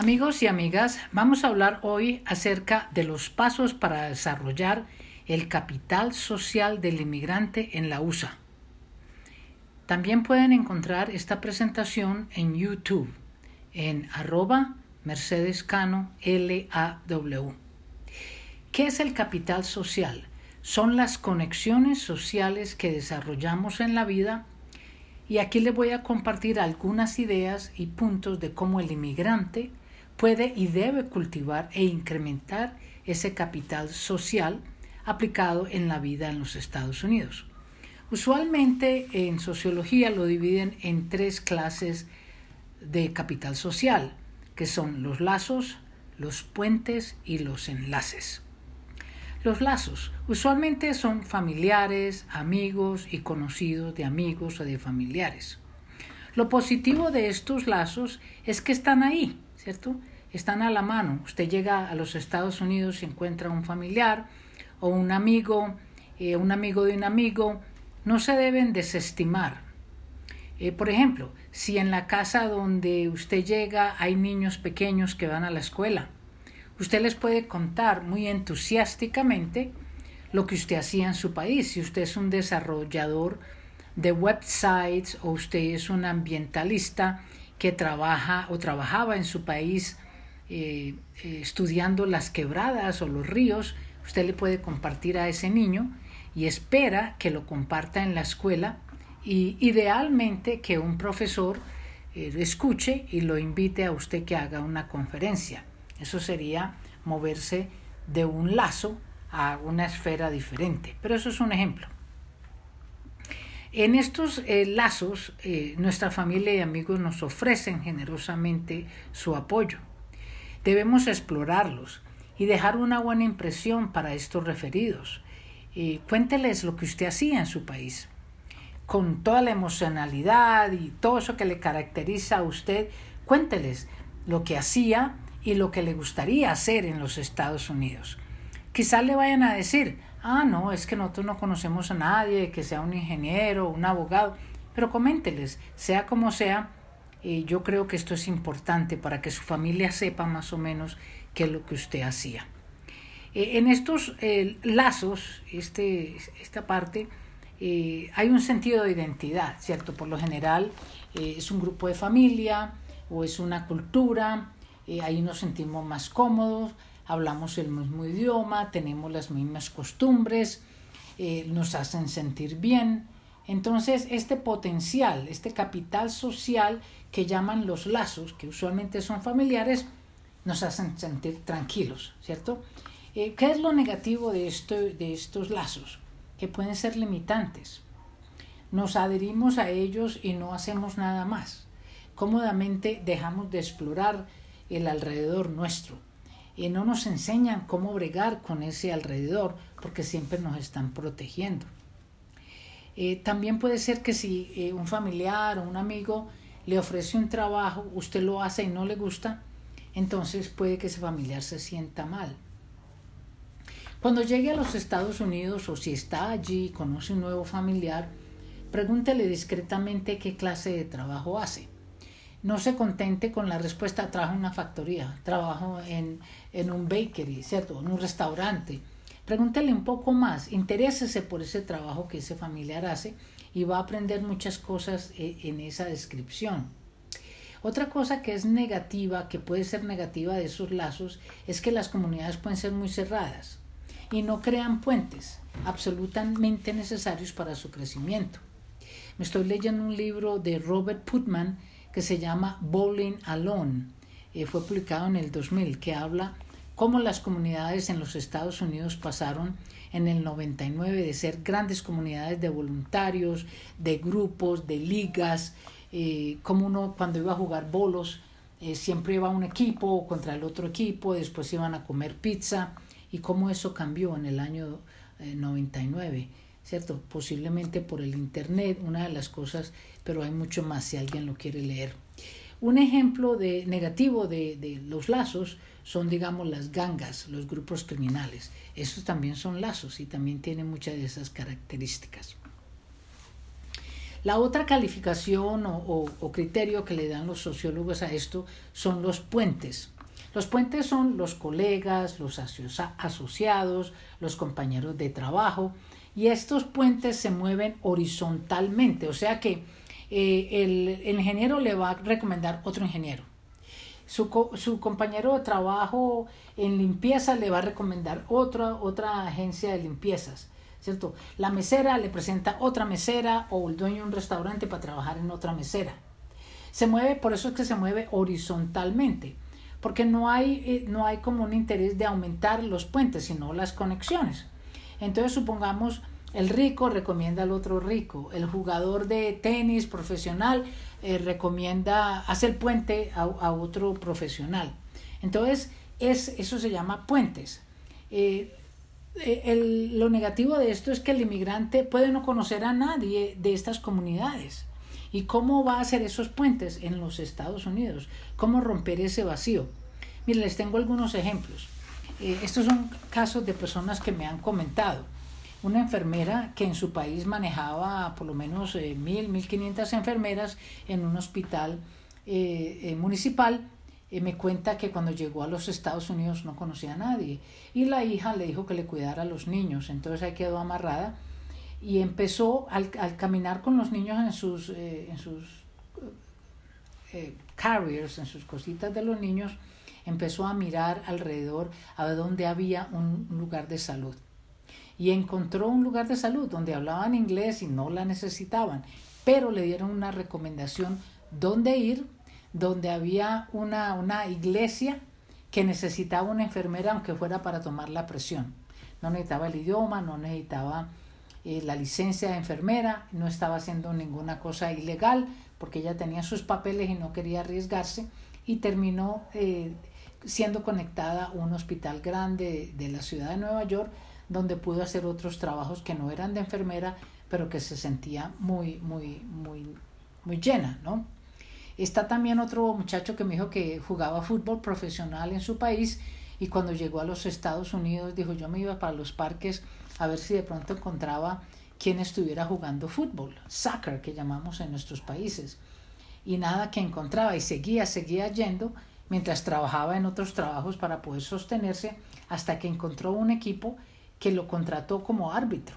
Amigos y amigas, vamos a hablar hoy acerca de los pasos para desarrollar el capital social del inmigrante en la USA. También pueden encontrar esta presentación en YouTube en arroba Mercedes LAW. ¿Qué es el capital social? Son las conexiones sociales que desarrollamos en la vida y aquí les voy a compartir algunas ideas y puntos de cómo el inmigrante puede y debe cultivar e incrementar ese capital social aplicado en la vida en los Estados Unidos. Usualmente en sociología lo dividen en tres clases de capital social, que son los lazos, los puentes y los enlaces. Los lazos usualmente son familiares, amigos y conocidos de amigos o de familiares. Lo positivo de estos lazos es que están ahí, ¿cierto? Están a la mano. Usted llega a los Estados Unidos y encuentra un familiar o un amigo, eh, un amigo de un amigo. No se deben desestimar. Eh, por ejemplo, si en la casa donde usted llega hay niños pequeños que van a la escuela, usted les puede contar muy entusiásticamente lo que usted hacía en su país. Si usted es un desarrollador de websites o usted es un ambientalista que trabaja o trabajaba en su país eh, eh, estudiando las quebradas o los ríos, usted le puede compartir a ese niño y espera que lo comparta en la escuela y idealmente que un profesor eh, escuche y lo invite a usted que haga una conferencia. Eso sería moverse de un lazo a una esfera diferente. Pero eso es un ejemplo. En estos lazos, nuestra familia y amigos nos ofrecen generosamente su apoyo. Debemos explorarlos y dejar una buena impresión para estos referidos. Eh, cuénteles lo que usted hacía en su país, con toda la emocionalidad y todo eso que le caracteriza a usted. Cuénteles lo que hacía y lo que le gustaría hacer en los Estados Unidos. Quizás le vayan a decir, ah, no, es que nosotros no conocemos a nadie, que sea un ingeniero, un abogado, pero coménteles, sea como sea, eh, yo creo que esto es importante para que su familia sepa más o menos qué es lo que usted hacía. Eh, en estos eh, lazos, este, esta parte, hay un sentido de identidad, ¿cierto? Por lo general es un grupo de familia o es una cultura, ahí nos sentimos más cómodos, hablamos el mismo idioma, tenemos las mismas costumbres, nos hacen sentir bien. Entonces, este potencial, este capital social que llaman los lazos, que usualmente son familiares, nos hacen sentir tranquilos, ¿cierto? Eh, ¿Qué es lo negativo de, esto, de estos lazos? Que pueden ser limitantes. Nos adherimos a ellos y no hacemos nada más. Cómodamente dejamos de explorar el alrededor nuestro y no nos enseñan cómo bregar con ese alrededor porque siempre nos están protegiendo. Eh, también puede ser que si eh, un familiar o un amigo le ofrece un trabajo, usted lo hace y no le gusta, entonces puede que ese familiar se sienta mal. Cuando llegue a los Estados Unidos o si está allí y conoce un nuevo familiar, pregúntele discretamente qué clase de trabajo hace no se contente con la respuesta, trabajo en una factoría, trabajo en, en un bakery, ¿cierto? En un restaurante. Pregúntele un poco más, interésese por ese trabajo que ese familiar hace y va a aprender muchas cosas eh, en esa descripción. Otra cosa que es negativa, que puede ser negativa de esos lazos, es que las comunidades pueden ser muy cerradas y no crean puentes absolutamente necesarios para su crecimiento. Me estoy leyendo un libro de Robert Putman que se llama Bowling Alone. Eh, fue publicado en el 2000, que habla cómo las comunidades en los Estados Unidos pasaron en el 99 de ser grandes comunidades de voluntarios, de grupos, de ligas, eh, como uno cuando iba a jugar bolos, eh, siempre iba un equipo contra el otro equipo, después iban a comer pizza, y cómo eso cambió en el año 99. ¿cierto? Posiblemente por el Internet, una de las cosas, pero hay mucho más si alguien lo quiere leer. Un ejemplo de negativo de, de los lazos son, digamos, las gangas, los grupos criminales. Esos también son lazos y también tienen muchas de esas características. La otra calificación o, criterio que le dan los sociólogos a esto son los puentes. Los puentes son los colegas, los asociados, los compañeros de trabajo y estos puentes se mueven horizontalmente, o sea que eh, el, ingeniero le va a recomendar otro ingeniero. Su, su, compañero de trabajo en limpieza le va a recomendar otra, otra agencia de limpiezas. ¿cierto? La mesera le presenta otra mesera o el dueño de un restaurante para trabajar en otra mesera. Se mueve, por eso es que se mueve horizontalmente, porque no hay, eh, no hay como un interés de aumentar los puentes, sino las conexiones. Entonces supongamos el rico recomienda al otro rico, el jugador de tenis profesional eh, recomienda, hace el puente a, otro profesional. Entonces, es, eso se llama puentes. Eh, eh, lo negativo de esto es que el inmigrante puede no conocer a nadie de estas comunidades. ¿Y cómo va a hacer esos puentes en los Estados Unidos? ¿Cómo romper ese vacío? Miren, les tengo algunos ejemplos. Estos son casos de personas que me han comentado. Una enfermera que en su país manejaba por lo menos eh, mil, mil quinientas enfermeras en un hospital municipal me cuenta que cuando llegó a los Estados Unidos no conocía a nadie y la hija le dijo que le cuidara a los niños, entonces ahí quedó amarrada y empezó al, caminar con los niños en sus, eh, en sus eh, carriers, en sus cositas de los niños, empezó a mirar alrededor a ver dónde había un lugar de salud. Y encontró un lugar de salud donde hablaban inglés y no la necesitaban, pero le dieron una recomendación dónde ir donde había una, una iglesia que necesitaba una enfermera aunque fuera para tomar la presión. No necesitaba el idioma, no necesitaba eh, la licencia de enfermera, no estaba haciendo ninguna cosa ilegal porque ella tenía sus papeles y no quería arriesgarse y terminó eh, siendo conectada a un hospital grande de, de la ciudad de Nueva York donde pudo hacer otros trabajos que no eran de enfermera pero que se sentía muy, muy, muy, muy llena, ¿no? Está también otro muchacho que me dijo que jugaba fútbol profesional en su país y cuando llegó a los Estados Unidos dijo yo me iba para los parques a ver si de pronto encontraba quien estuviera jugando fútbol, soccer que llamamos en nuestros países. Y nada que encontraba y seguía, seguía yendo mientras trabajaba en otros trabajos para poder sostenerse hasta que encontró un equipo que lo contrató como árbitro.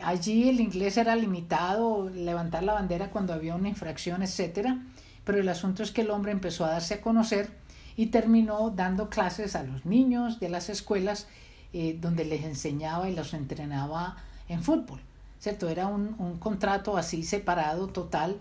Allí el inglés era limitado, levantar la bandera cuando había una infracción, etcétera pero el asunto es que el hombre empezó a darse a conocer y terminó dando clases a los niños de las escuelas eh, donde les enseñaba y los entrenaba en fútbol. ¿Cierto? Era un, un contrato así separado total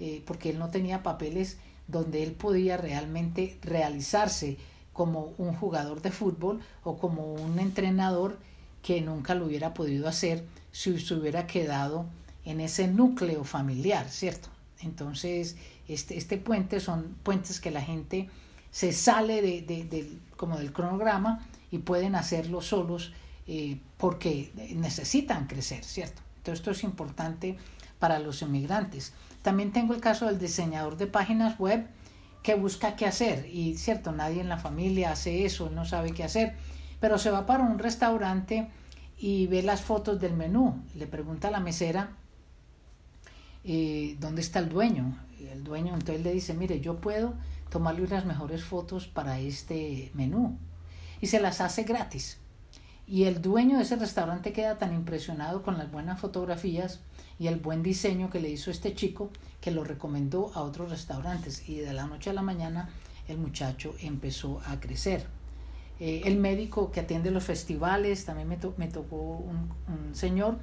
eh, porque él no tenía papeles donde él podía realmente realizarse como un jugador de fútbol o como un entrenador que nunca lo hubiera podido hacer si se hubiera quedado en ese núcleo familiar, ¿cierto? Entonces, este, este puente son puentes que la gente se sale de, como del cronograma y pueden hacerlo solos eh, porque necesitan crecer, ¿cierto? Entonces esto es importante para los inmigrantes. También tengo el caso del diseñador de páginas web que busca qué hacer y, ¿cierto? Nadie en la familia hace eso, no sabe qué hacer, pero se va para un restaurante y ve las fotos del menú, le pregunta a la mesera, eh, ¿dónde está el dueño? el dueño entonces le dice, mire, yo puedo tomarle las mejores fotos para este menú. Y se las hace gratis. Y el dueño de ese restaurante queda tan impresionado con las buenas fotografías y el buen diseño que le hizo este chico que lo recomendó a otros restaurantes. Y de la noche a la mañana el muchacho empezó a crecer. Eh, el médico que atiende los festivales, también me, tocó un, señor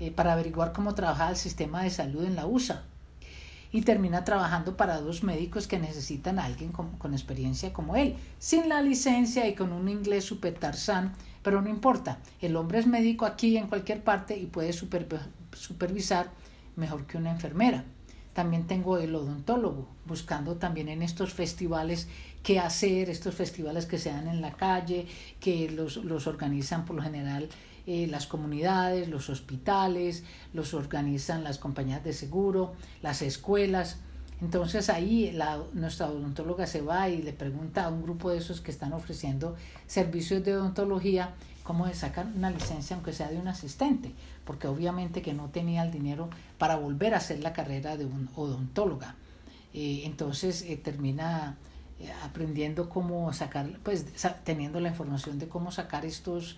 eh, para averiguar cómo trabajaba el sistema de salud en la USA y termina trabajando para dos médicos que necesitan a alguien con, con experiencia como él, sin la licencia y con un inglés super tarzán, pero no importa, el hombre es médico aquí en cualquier parte y puede supervisar mejor que una enfermera. También tengo el odontólogo, buscando también en estos festivales qué hacer, estos festivales que se dan en la calle, que los, los organizan por lo general eh, las comunidades, los hospitales, los organizan las compañías de seguro, las escuelas. Entonces ahí la, nuestra odontóloga se va y le pregunta a un grupo de esos que están ofreciendo servicios de odontología cómo sacar una licencia aunque sea de un asistente, porque obviamente que no tenía el dinero para volver a hacer la carrera de un odontóloga. Eh, entonces eh, termina eh, aprendiendo cómo sacar, pues teniendo la información de cómo sacar estos,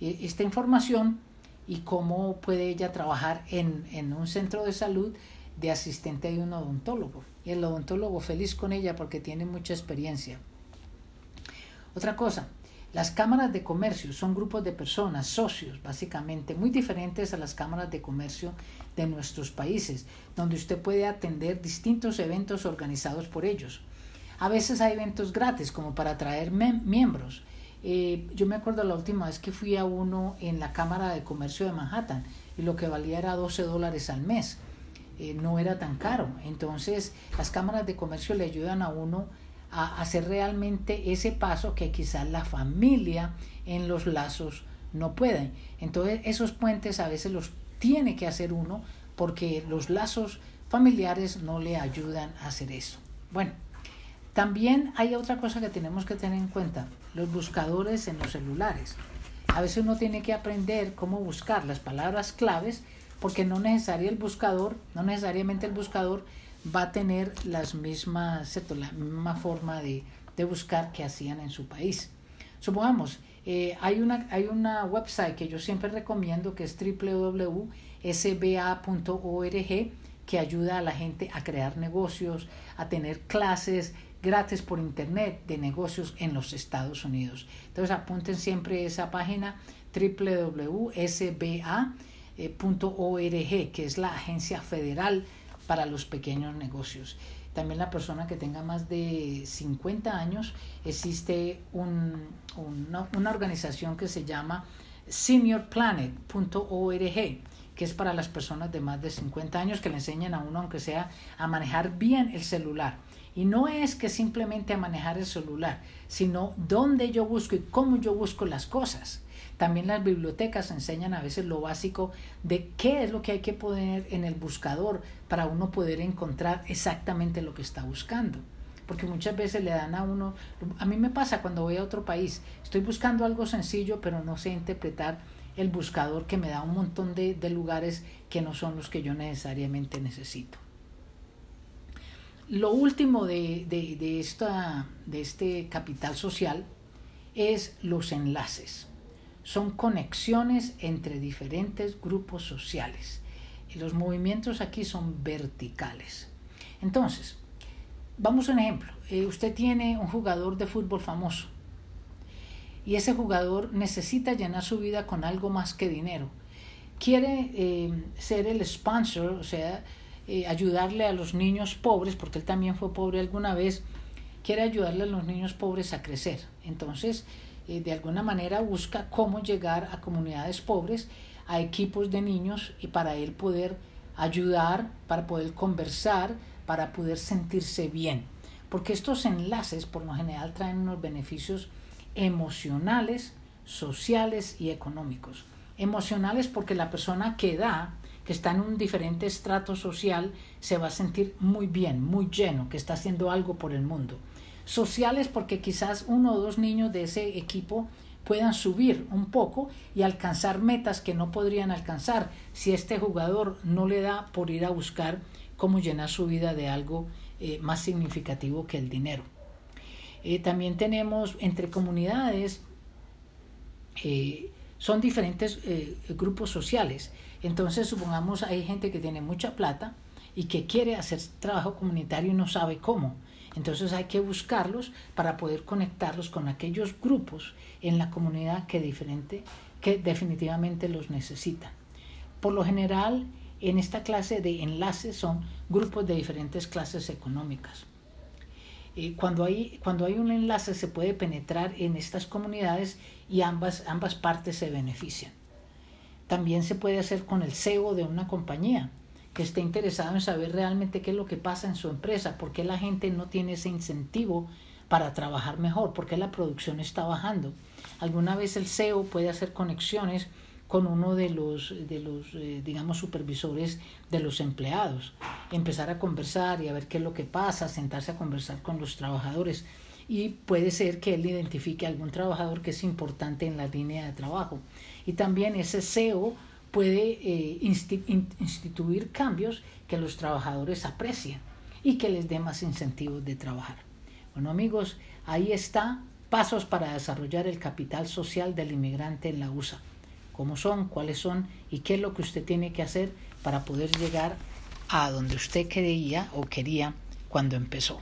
esta información y cómo puede ella trabajar en, en un centro de salud de asistente de un odontólogo. Y el odontólogo feliz con ella porque tiene mucha experiencia. Otra cosa, las cámaras de comercio son grupos de personas, socios, básicamente, muy diferentes a las cámaras de comercio de nuestros países, donde usted puede atender distintos eventos organizados por ellos. A veces hay eventos gratis, como para atraer miembros. Eh, yo me acuerdo la última vez que fui a uno en la Cámara de Comercio de Manhattan y lo que valía era 12 dólares al mes. Eh, no era tan caro. Entonces, las cámaras de comercio le ayudan a uno a hacer realmente ese paso que quizás la familia en los lazos no pueden. Entonces, esos puentes a veces los tiene que hacer uno porque los lazos familiares no le ayudan a hacer eso. Bueno, también hay otra cosa que tenemos que tener en cuenta, los buscadores en los celulares. A veces uno tiene que aprender cómo buscar las palabras claves porque no, necesario el buscador, no necesariamente el buscador va a tener las mismas, la misma forma de, de buscar que hacían en su país. Supongamos, eh, hay, una, hay una website que yo siempre recomiendo que es www.sba.org que ayuda a la gente a crear negocios, a tener clases gratis por internet de negocios en los Estados Unidos. Entonces apunten siempre esa página www.sba.org eh, que es la agencia federal para los pequeños negocios. También la persona que tenga más de 50 años, existe un, una, organización que se llama seniorplanet.org, que es para las personas de más de 50 años que le enseñan a uno, aunque sea, a manejar bien el celular. Y no es que simplemente a manejar el celular, sino dónde yo busco y cómo yo busco las cosas. También las bibliotecas enseñan a veces lo básico de qué es lo que hay que poner en el buscador para uno poder encontrar exactamente lo que está buscando. Porque muchas veces le dan a uno, a mí me pasa cuando voy a otro país, estoy buscando algo sencillo, pero no sé interpretar el buscador que me da un montón de, lugares que no son los que yo necesariamente necesito. Lo último de, de, esta, de este capital social es los enlaces son conexiones entre diferentes grupos sociales. Y los movimientos aquí son verticales. Entonces, vamos a un ejemplo. Eh, usted tiene un jugador de fútbol famoso y ese jugador necesita llenar su vida con algo más que dinero. Quiere eh, ser el sponsor, o sea, eh, ayudarle a los niños pobres, porque él también fue pobre alguna vez, quiere ayudarle a los niños pobres a crecer. Entonces, eh, de alguna manera busca cómo llegar a comunidades pobres, a equipos de niños y para él poder ayudar, para poder conversar, para poder sentirse bien. Porque estos enlaces por lo general traen unos beneficios emocionales, sociales y económicos. Emocionales porque la persona que da, que está en un diferente estrato social, se va a sentir muy bien, muy lleno, que está haciendo algo por el mundo sociales porque quizás uno o dos niños de ese equipo puedan subir un poco y alcanzar metas que no podrían alcanzar si este jugador no le da por ir a buscar cómo llenar su vida de algo eh, más significativo que el dinero. Eh, también tenemos entre comunidades, eh, son diferentes grupos sociales. Entonces, supongamos hay gente que tiene mucha plata y que quiere hacer trabajo comunitario y no sabe cómo. Entonces hay que buscarlos para poder conectarlos con aquellos grupos en la comunidad que, diferente, que definitivamente los necesitan. Por lo general, en esta clase de enlaces son grupos de diferentes clases económicas. Eh, cuando, hay, cuando hay un enlace se puede penetrar en estas comunidades y ambas, ambas partes se benefician. También se puede hacer con el CEO de una compañía que esté interesado en saber realmente qué es lo que pasa en su empresa, por qué la gente no tiene ese incentivo para trabajar mejor, por qué la producción está bajando. Alguna vez el CEO puede hacer conexiones con uno de los, de los eh, digamos, supervisores de los empleados. Empezar a conversar y a ver qué es lo que pasa, sentarse a conversar con los trabajadores. Y puede ser que él identifique algún trabajador que es importante en la línea de trabajo. Y también ese CEO puede eh, instituir cambios que los trabajadores aprecien y que les dé más incentivos de trabajar. Bueno amigos, ahí está pasos para desarrollar el capital social del inmigrante en la USA cómo son, cuáles son y qué es lo que usted tiene que hacer para poder llegar a donde usted creía o quería cuando empezó.